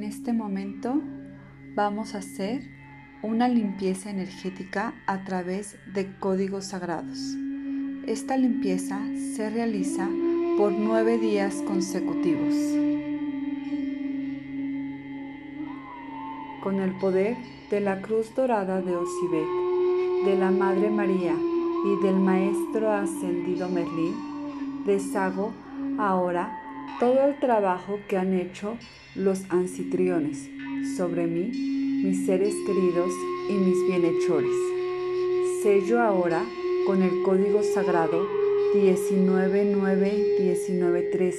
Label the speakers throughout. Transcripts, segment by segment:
Speaker 1: En este momento vamos a hacer una limpieza energética a través de códigos sagrados. Esta limpieza se realiza por nueve días consecutivos. Con el poder de la cruz dorada de Osibet, de la Madre María y del Maestro Ascendido Merlín, deshago ahora todo el trabajo que han hecho los anfitriones sobre mí, mis seres queridos y mis bienhechores. Sello ahora con el código sagrado 1991913,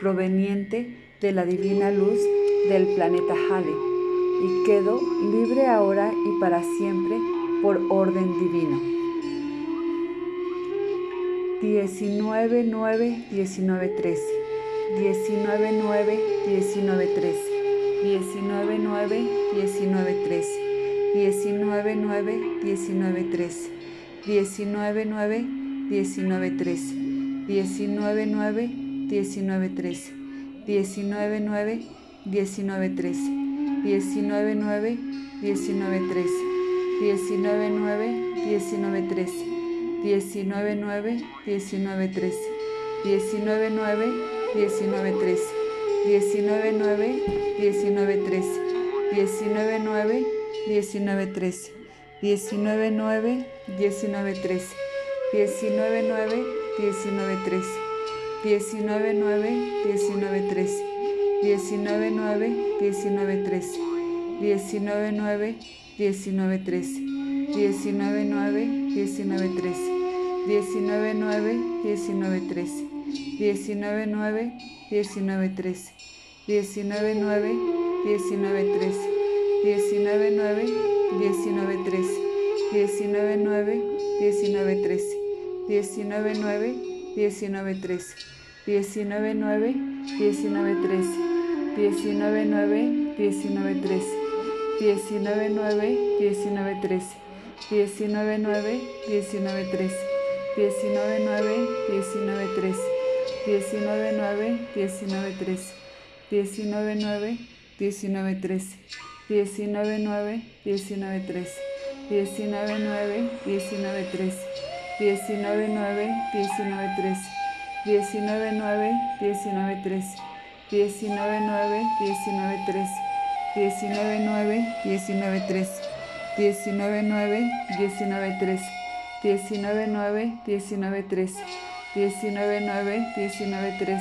Speaker 1: proveniente de la divina luz del planeta Hale, y quedo libre ahora y para siempre por orden divino. 1991913 19-9, 19-13, 19-9, 19-13, 19-9, 19-13, 19-9, 19-13, 19-9, 19-13, 19-9, 19-13, 19-9, 19-13, 19-9, 19-13, 19-9, 19-13, 19-9, 19-13, 19-9, 19-13, 19-9, 19-13, 19-9, 19-13, 19-9, 19-13, 19-9, 19-13, 19-9, 19-13, 19-9, 19-13, 19-9, 19-13, 19-9, 19-13. 19 9 19 13 19 9 19 13 19 9 19 13 19 9 19 13 19 9 19 13 19 9 19 13 19 9 19 13 19 9 19 13 19 9 19 13 19 9 19 13 19-9, 19-13,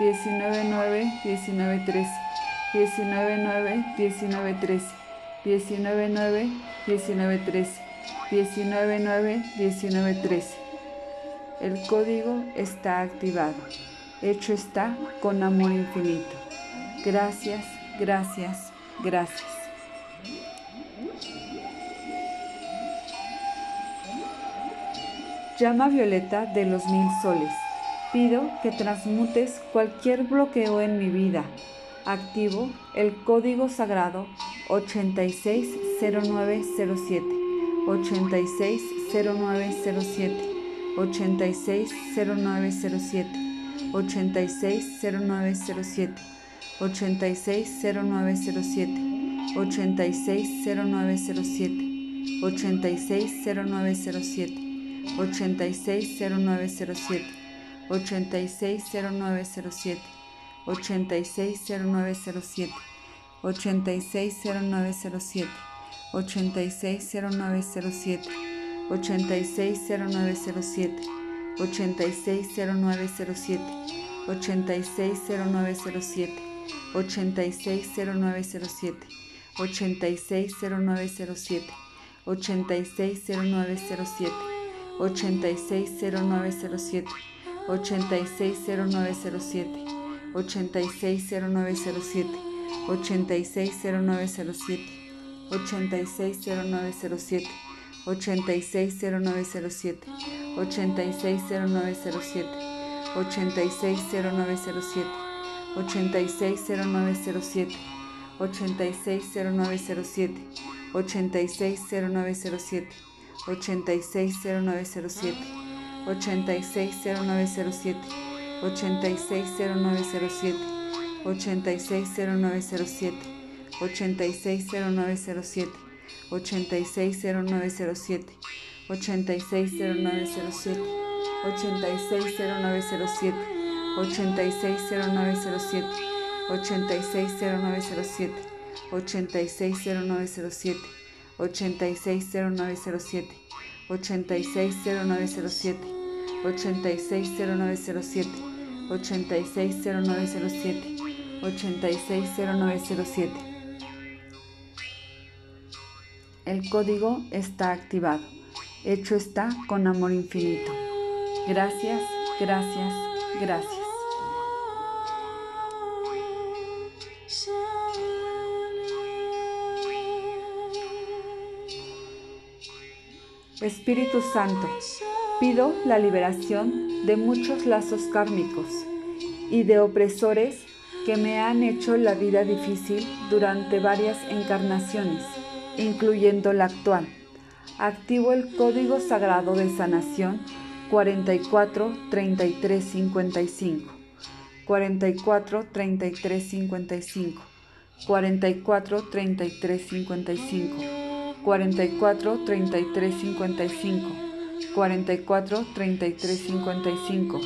Speaker 1: 19-9, 19-13, 19-9, 19-13, 19-9, 19-13, 19-9, 19-13. El código está activado. Hecho está con amor infinito. Gracias, gracias, gracias. Llama violeta de los mil soles. Pido que transmutes cualquier bloqueo en mi vida. Activo el código sagrado 860907. 860907. 860907. 860907. 860907. 860907. 860907. 860907, 860907, 860907, 860907, 860907, 860907, 860907, 860907, 860907, 860907, 860907, 860907, 860907, 860907, 860907, 860907, 860907, 860907, 860907, 860907, 860907, 860907 860907, 860907, 860907, 860907, 860907, 860907, 860907, 860907, 860907, 860907, 860907, 860907, 860907, 860907, 860907, 860907. El código está activado. Hecho está con amor infinito. Gracias, gracias, gracias. Espíritu Santo, pido la liberación de muchos lazos kármicos y de opresores que me han hecho la vida difícil durante varias encarnaciones, incluyendo la actual. Activo el código sagrado de sanación 44 33 55. 44 33 55. 44 33 55. 44 33 55, 44 33 55,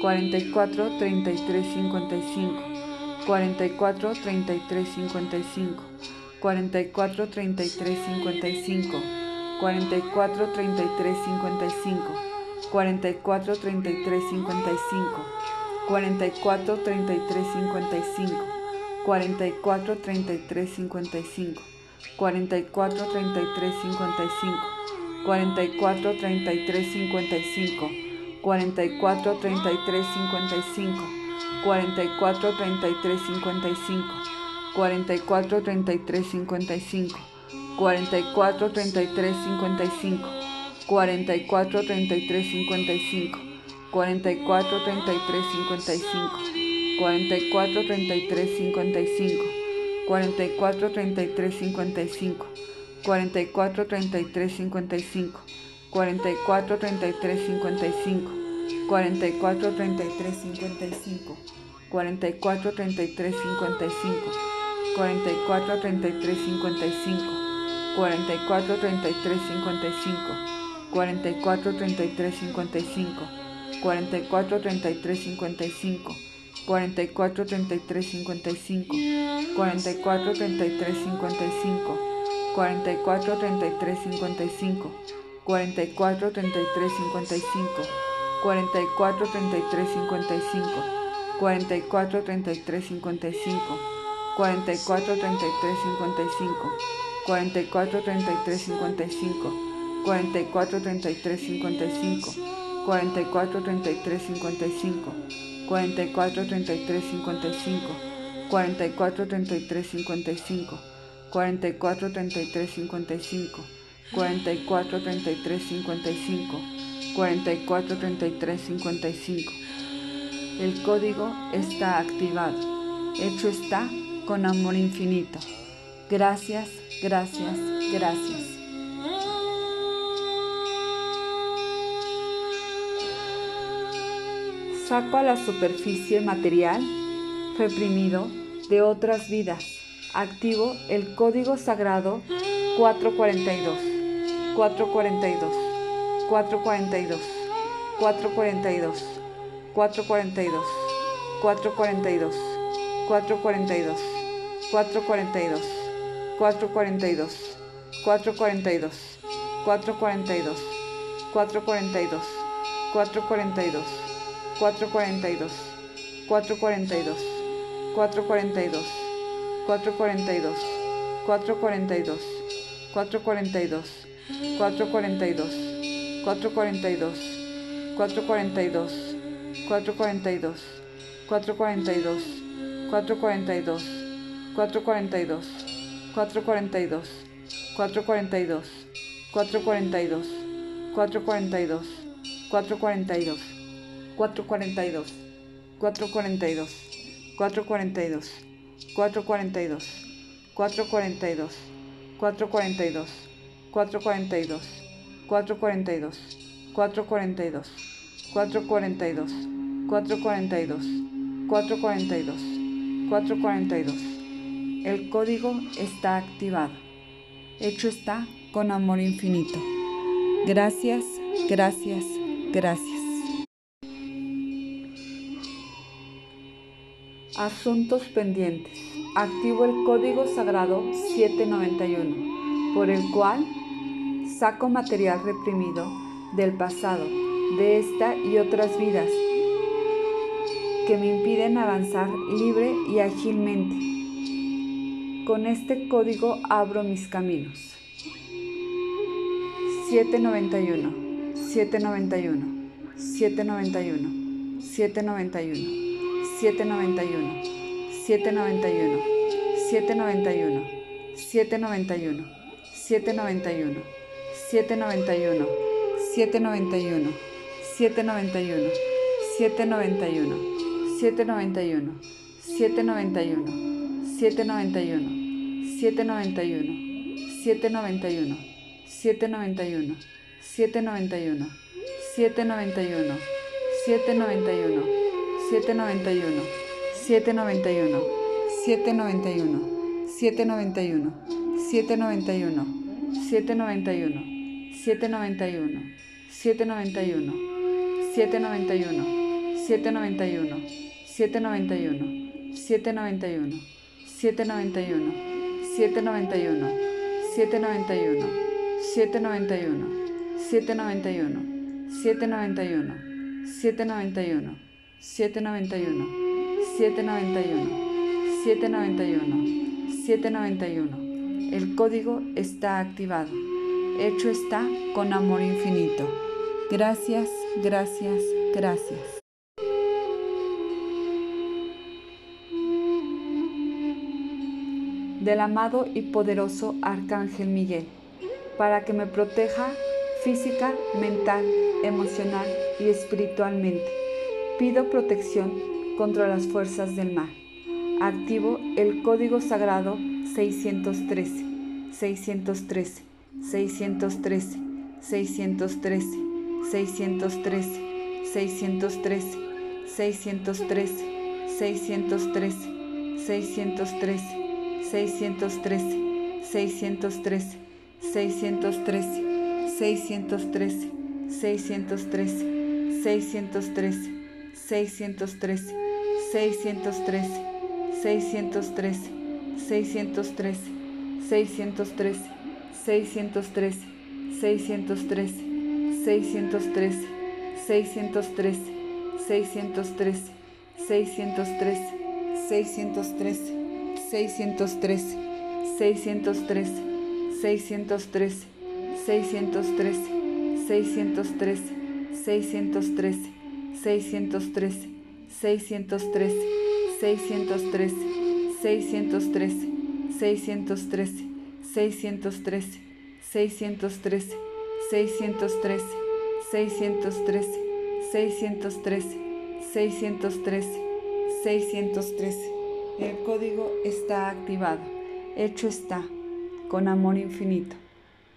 Speaker 1: 44 33 55, 44 33 55, 44 33 55, 44 33 55, 44 33 55, 44 33 55, 44 33 55. 44 33 55, 44 33 55, 44 33 55, 44 33 55, 44 33 55, 44 33 55, 44 33 55, 44 33 55, 44 33 55. 44 33 55, 44 33 55, 44 33 55, 44 33 55, 44 33 55, 44 33 55, 44 33 55, 44 33 55, 44 33 55, 44 33 55, 44 33 55, 44 33 55, 44 33 55, 44 33 55, 44 33 55, 44 33 55, 44 33 55, 44 33 55, 44 33 55. 44 33 55, 44 33 55, 44 33 55, 44 33 55, 44 33 55. El código está activado. Hecho está con amor infinito. Gracias, gracias, gracias. Saco a la superficie material reprimido de otras vidas. Activo el código sagrado 442, 442, 442, 442, 442, 442, 442, 442, 442, 442, 442, 442, 442. 442, 442, 442, 442, 442, 442, 442, 442, 442, 442, 442, 442, 442, 442, 442, 442, 442, 442, 442. 442, 442, 442, 442, 442, 442, 442, 442, 442, 442, 442, 442, 442, 442, 442. El código está activado. Hecho está con amor infinito. Gracias, gracias, gracias. Asuntos pendientes. Activo el código sagrado 791, por el cual saco material reprimido del pasado, de esta y otras vidas que me impiden avanzar libre y ágilmente. Con este código abro mis caminos. 791, 791, 791, 791, 791, 791, 791, 791, 791, 791, 791, 791, 791. 791, 791, 791, 791, 791, 791, 791, 791, 791, 791, 791, 791, 791, 791, 791, 791, 791, 791, 791, 791, 791, 791, 791, 791, 791, 791, 791, 791, 791, 791, 791, 791. El código está activado. Hecho está con amor infinito. Gracias, gracias, gracias. del amado y poderoso Arcángel Miguel, para que me proteja física, mental, emocional y espiritualmente. Pido protección contra las fuerzas del mal. Activo el código sagrado 613, 613, 613, 613, 613, 613, 613, 613, 613. 613, 613, 613, 613, 613, 613, 613, 613, 613, 613, 613, 613, 613, 613, 613, 613, 613, 613, 613, 613, 613, 613, 613, 613, 613, 613, 613, 613, 613, 613, 613, 613, 613, 613, 613, 613. El código está activado. Hecho está. Con amor infinito.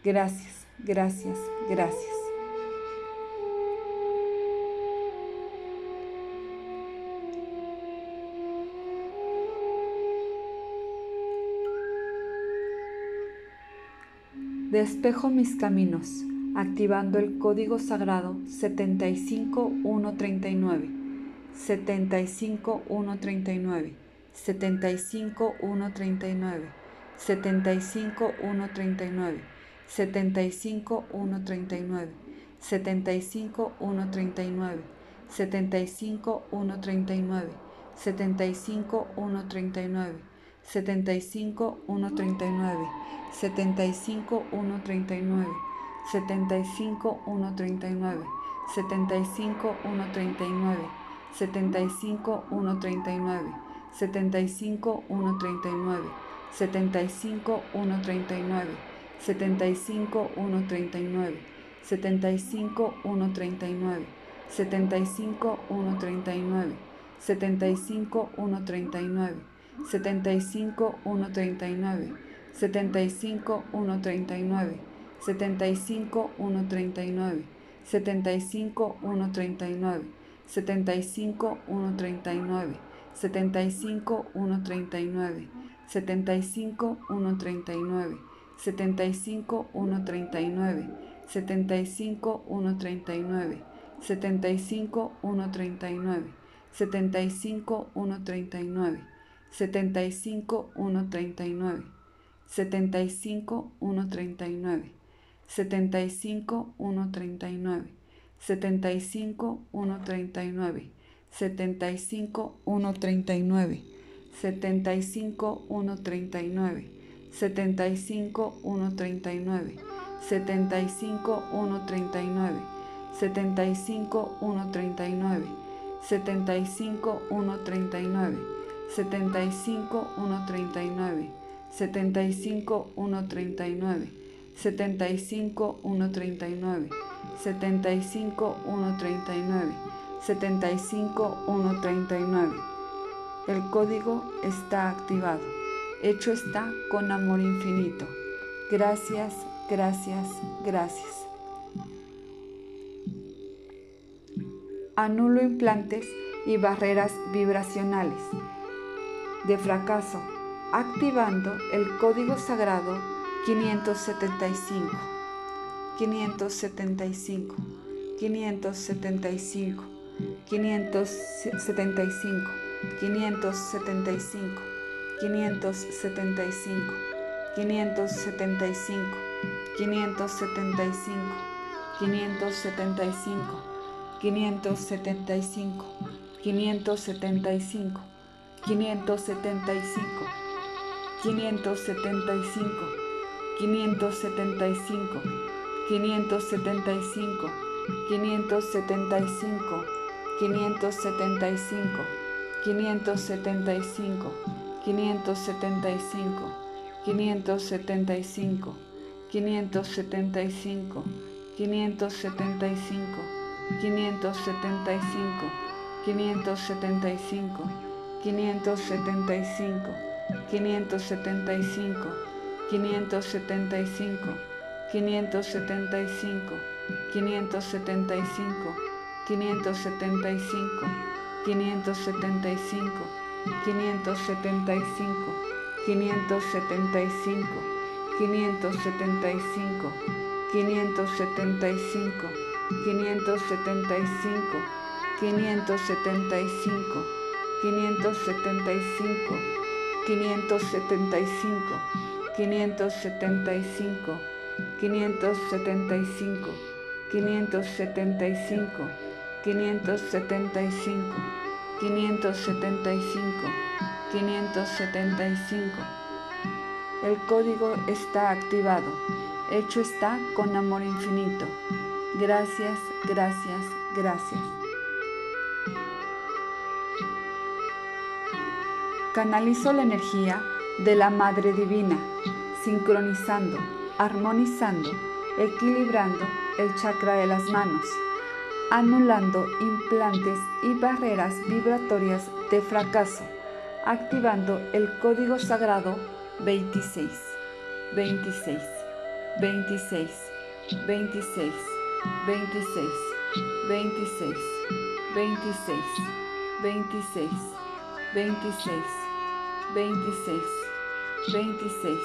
Speaker 1: Gracias, gracias, gracias. Despejo mis caminos, activando el código sagrado 75139. 75139. 75 139, 75 139, 75 139, 75 139, 75 139, 75 139, 75 139, 75 139, 75 139, 75 139, 75 139, 75 139, 75 139, 75 139, 75 139, 75 139, 75 139, 75 139, 75 139, 75 139, 75 139, 75 139, 75 139, 75 139, 75 139, 75 139, 75 139, 75 139, 75 139, 75 139, 75 139, 75 139, 75 139, 75 139, 75 139, 75 139, 75 139, 75 139, 75 139, 75 139, 75 139, 75 139, 75139. El código está activado. Hecho está con amor infinito. Gracias, gracias, gracias. Anulo implantes y barreras vibracionales de fracaso, activando el código sagrado 575. 575. 575. 575, 575, 575, 575, 575, 575, 575, 575, 575, 575, 575, 575, 575, 575, 575, 575, 575, 575, 575, 575, 575, 575, 575, 575, 575, 575, 575, 575, 575, 575, 575, 575, 575, 575, 575, 575, 575, 575, 575, 575, 575, 575. El código está activado. Hecho está con amor infinito. Gracias, gracias, gracias. Canalizo la energía de la Madre Divina, sincronizando, armonizando, equilibrando el chakra de las manos anulando implantes y barreras vibratorias de fracaso, activando el código sagrado 26, 26, 26, 26, 26, 26, 26, 26, 26, 26, 26,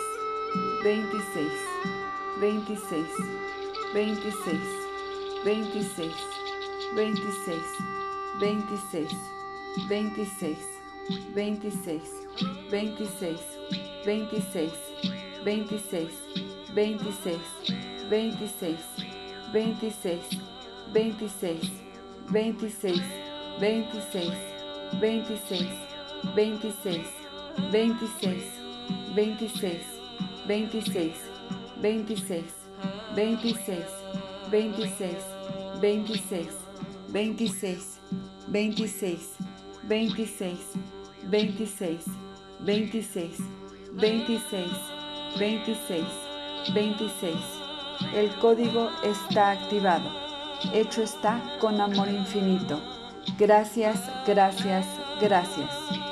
Speaker 1: 26, 26, 26, 26, 26, 26, 26, 26, 26, 26, 26, 26, 26, 26, 26, 26, 26, 26, 26, 26, 26, 26, 26, 26, 26, 26, 26, 26, 26, 26, 26, 26, 26, 26. El código está activado. Hecho está con amor infinito. Gracias, gracias, gracias.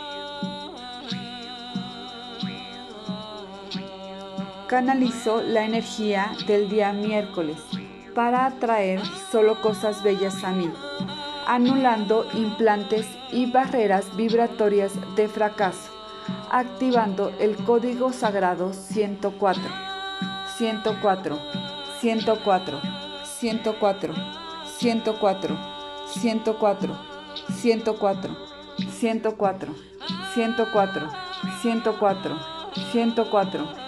Speaker 1: Canalizo la energía del día miércoles para atraer solo cosas bellas a mí, anulando implantes y barreras vibratorias de fracaso, activando el código sagrado 104, 104, 104, 104, 104, 104, 104, 104, 104, 104, 104,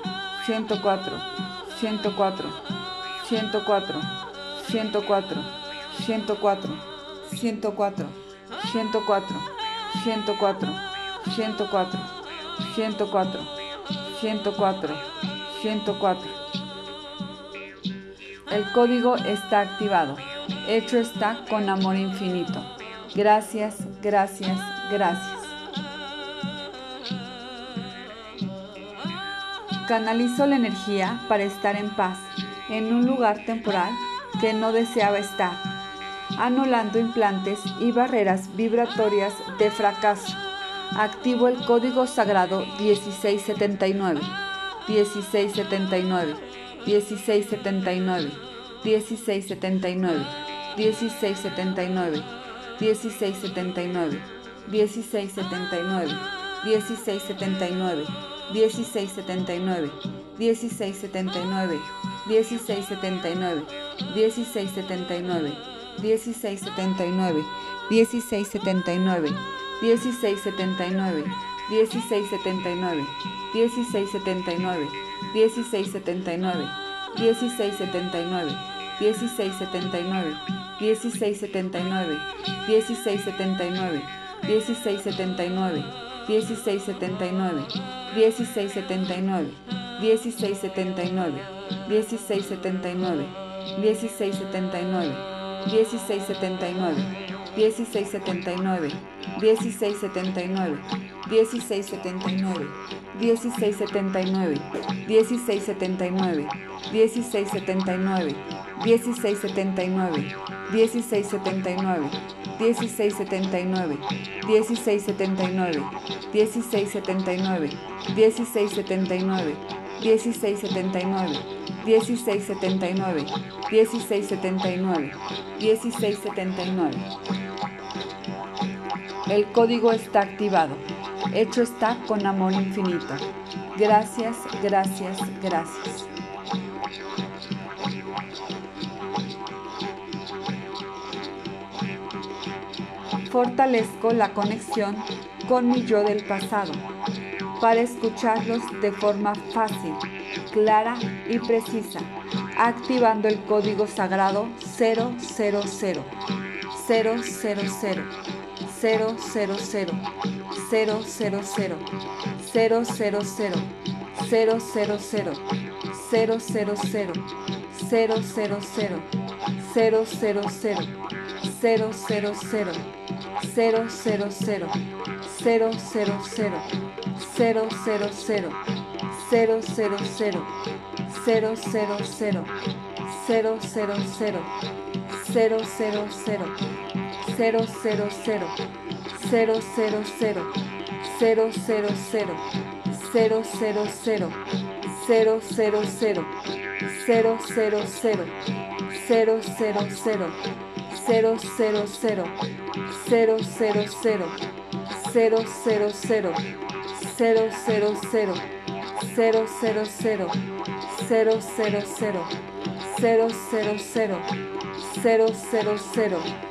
Speaker 1: 104, 104, 104, 104, 104, 104, 104, 104, 104, 104, 104, 104. El código está activado. Hecho está con amor infinito. Gracias, gracias, gracias. canalizo la energía para estar en paz en un lugar temporal que no deseaba estar, anulando implantes y barreras vibratorias de fracaso. Activo el código sagrado 1679, 1679, 1679, 1679, 1679, 1679, 1679, 1679. 1679 1679, 1679, 1679, 1679, 1679, 1679, 1679, 1679, 1679, 1679, 1679, 1679, 1679, 1679, 1679, 1679, 1679, 1679, 1679, 1679, 1679, 1679, 1679, 1679, 1679, 1679, 1679, 1679, 1679, 1679, 1679, 1679, 1679, 1679, 1679, 1679. El código está activado. Hecho está con amor infinito. Gracias, gracias, gracias. Fortalezco la conexión con mi yo del pasado para escucharlos de forma fácil, clara y precisa, activando el código sagrado 000 000 000 000 000 000 000 000 000 000 000 000 000 000 000 000 000 000 000 000 000 000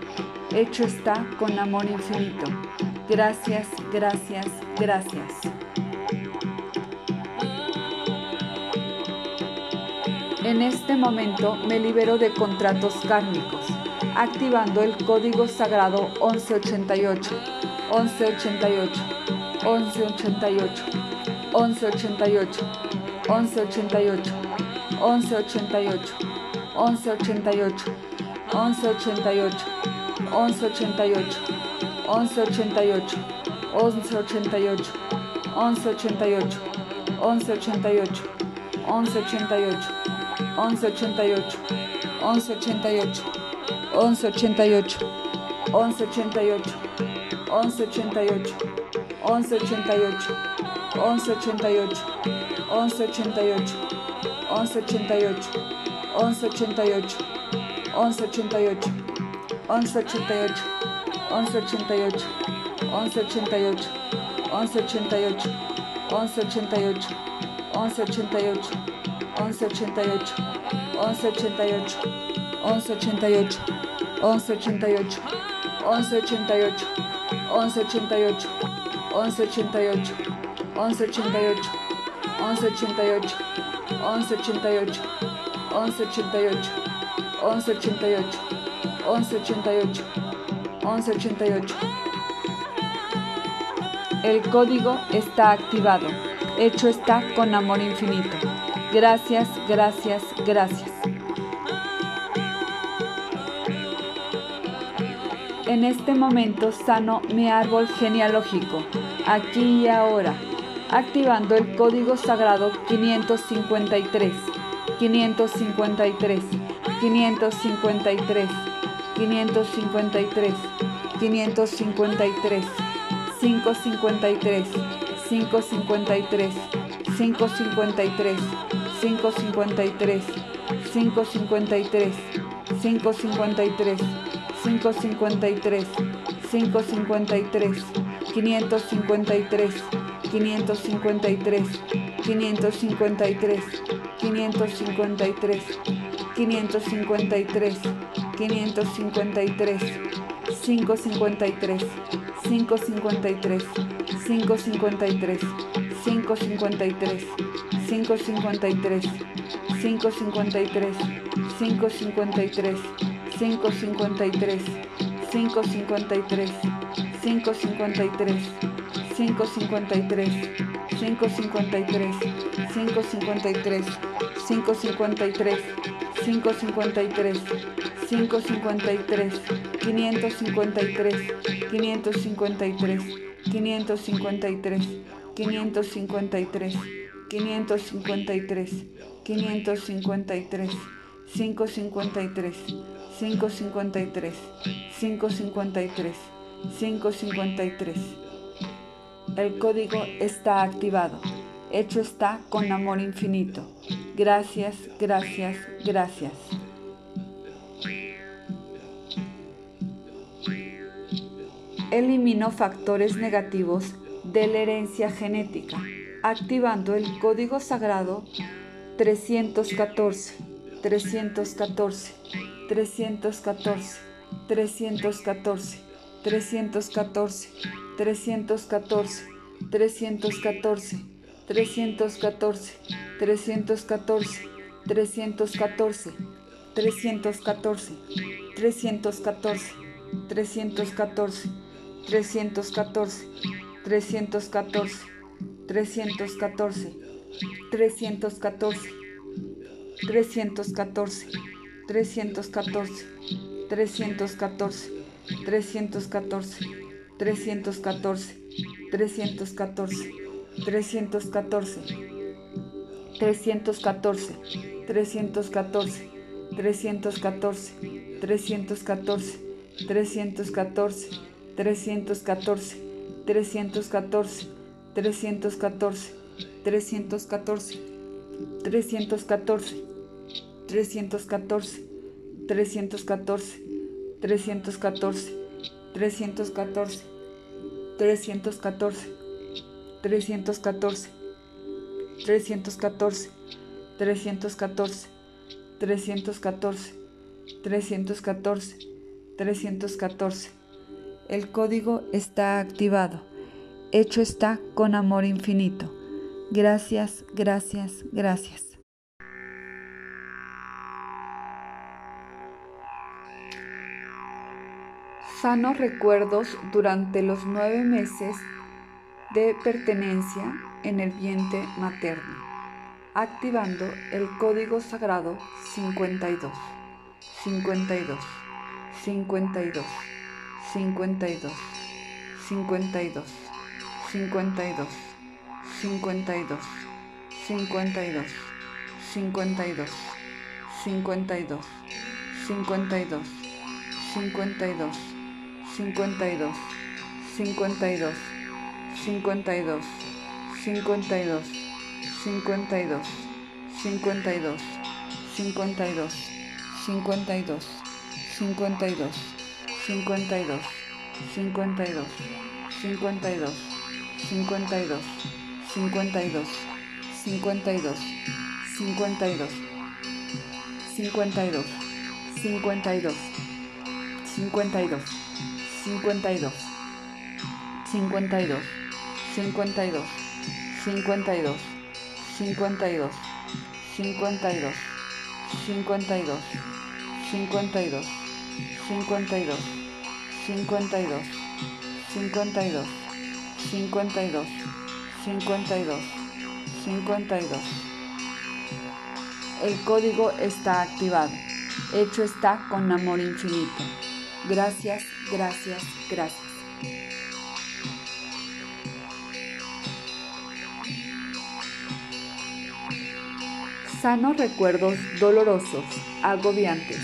Speaker 1: hecho está con amor infinito. Gracias, gracias, gracias. En este momento me libero de contratos kármicos, activando el código sagrado 1188, 1188, 1188, 1188, 1188, 1188, 1188, 1188. 1188 1188, 1188, 1188, 1188, 1188. 1188, 1188, 1188, 1188, 1188, 1188, 1188, 1188, 1188, 1188, 1188, 1188, 1188, 1188, 1188, 1188, 1188, 1188, 1188, 1188, 1188, 1188, 1188, 1188, 1188, 1188, 1188, 1188, 1188, 1188, 1188. El código está activado. Hecho está con amor infinito. Gracias, gracias, gracias. En este momento sano mi árbol genealógico, aquí y ahora, activando el código sagrado 553, 553, 553, 553, 553, 553, 553, 553. 553, 553, 553, 553, 553, 553, 553, 553, 553, 553, 553, 553, 553, 553, 553, 553, 553, 553, 553, 553, 553, 553, 553, 553, 553, 553, 553, 553, 553, 553, 553, 553. 553, 553, 553, 553, 553, 553. El código está activado hecho está con amor infinito. Gracias, gracias, gracias. Eliminó factores negativos de la herencia genética, activando el código sagrado 314, 314, 314, 314, 314, 314, 314. 314 314, 314, 314, 314, 314, 314, 314, 314, 314, 314, 314, 314, 314, 314, 314, 314, 314, 314, 314, 314, 314, 314, 314, 314, 314, 314, 314, 314, 314, 314, 314, 314, 314, 314, 314, 314, 314, 314. El código está activado. Hecho está con amor infinito. Gracias, gracias, gracias. Sanos recuerdos durante los nueve meses de pertenencia en el vientre materno, activando el código sagrado 52, 52, 52, 52, 52, 52, 52, 52, 52, 52, 52, 52, 52, 52, 52, 52, 52, 52, 52, 52, 52, 52, 52, 52, 52, 52, 52, 52, 52, 52, 52, 52, 52, 52, 52, 52, 52, 52, 52, 52, 52, 52, 52, 52, 52. El código está activado. Hecho está con amor infinito. Gracias, gracias, gracias. Sanos recuerdos dolorosos, agobiantes,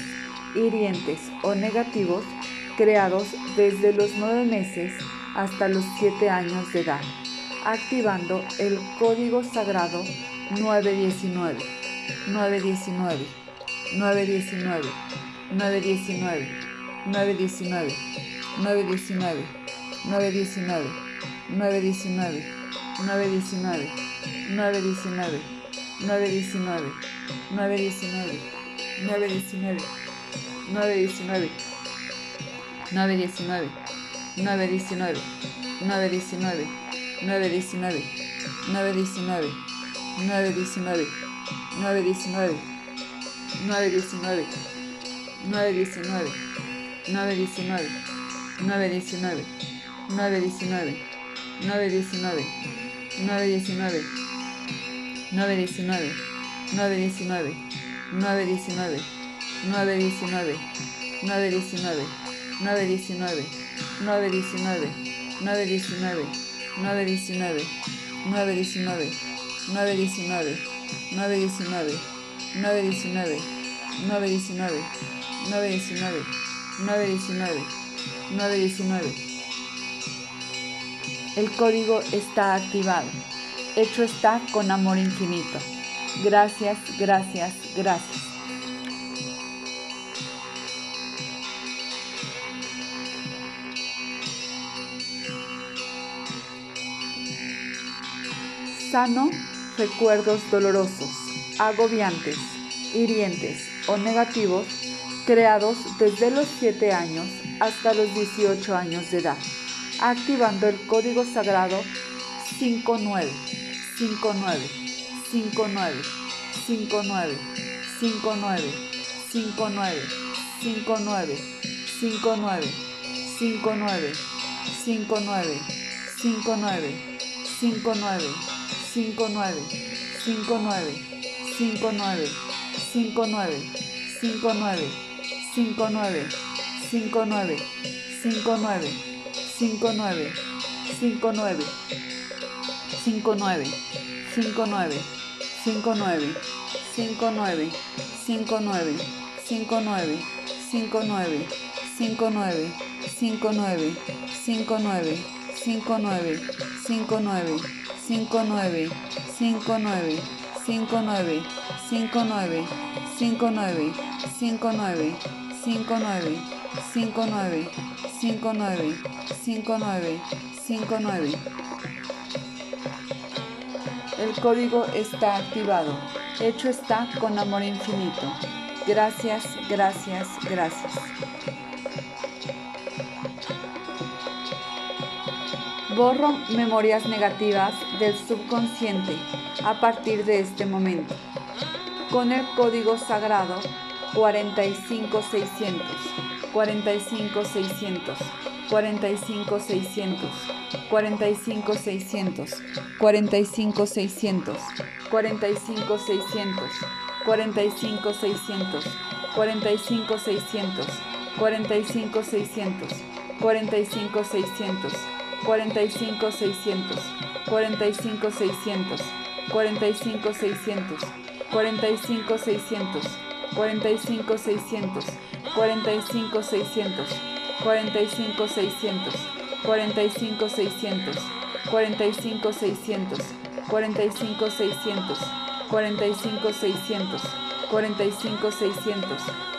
Speaker 1: hirientes o negativos creados desde los nueve meses hasta los siete años de edad, activando el código sagrado 919, 919, 919, 919, 919, 919, 919, 919, 919, 919. 919, 919, 919, 919, 919, 919, 919, 919, 919, 919, 919, 919, 919, 919, 919, 919, 919, 919, 919, 919, 919, 919, 919, 919, 919, 919, 919, 919, 919, 919, 919, 919, 919, 919, 919. El código está activado hecho está con amor infinito. Gracias, gracias, gracias. Sano recuerdos dolorosos, agobiantes, hirientes o negativos creados desde los 7 años hasta los 18 años de edad, activando el código sagrado 59 59, 59, 59, 59, 59, 59, 59, 59, 59, 59, 59, 59, 59, 59, 59, 59, 59, 59, 59, 59, 59, 59, 59, 59, 59, 59, 59, 59, 59, 59, 59, 59, 59, 59, 59, 59, 59, 59, 59, 59, 59, 59, 59, 59. El código está activado. Hecho está con amor infinito. Gracias, gracias, gracias. Borro memorias negativas del subconsciente a partir de este momento. Con el código sagrado 45600. 45600. 45600, 45600, 45600, 45600, 45600, 45600, 45600, 45600, 45 600, 45 600, 45 600, 45 600, 45 600, 45 600, 45 600, 45 600, 45 600, 45 600, 45 600, 45 600, 45 600, 45 600, 45 600, 45 600, 45 600, 45 600,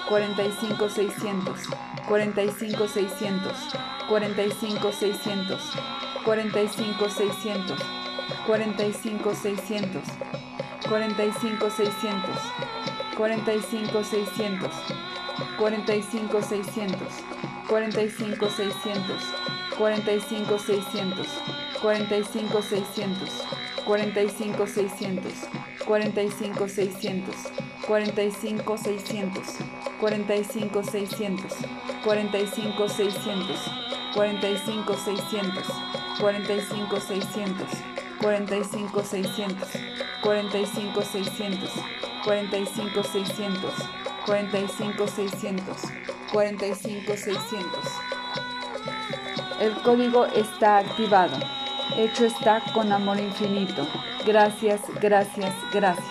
Speaker 1: 45 600, 45 600, 45 600, 45 600, 45 600, 45 600, 45 600, 45 600, 45 600, 45 600, 45 600, 45 600, 45 600, 45 600, 45 600, 45 600, 45 600. El código está activado. Hecho está con amor infinito. Gracias, gracias, gracias.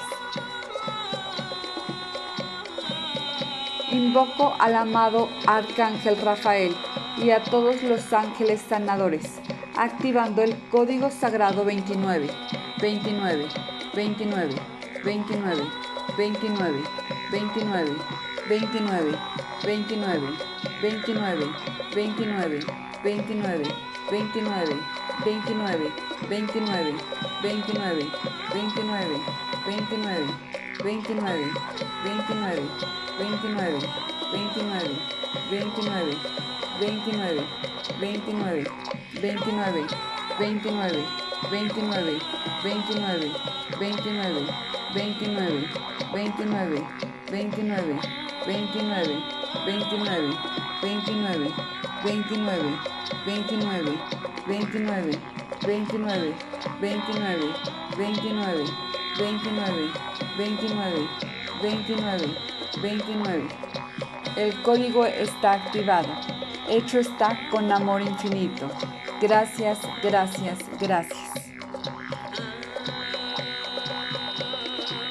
Speaker 1: Invoco al amado Arcángel Rafael y a todos los ángeles sanadores, activando el código sagrado 29, 29, 29, 29, 29, 29, 29, 29, 29, 29, 29, 29, 29, 29, 29, 29, 29, 29, 29, 29, 29, 29, 29, 29, 29, 29, 29, 29, 29, 29, 29, 29, 29, 29, 29, 29, 29, 29, 29, 29, 29, 29, 29, 29, 29. El código está activado. Hecho está con amor infinito. Gracias, gracias, gracias.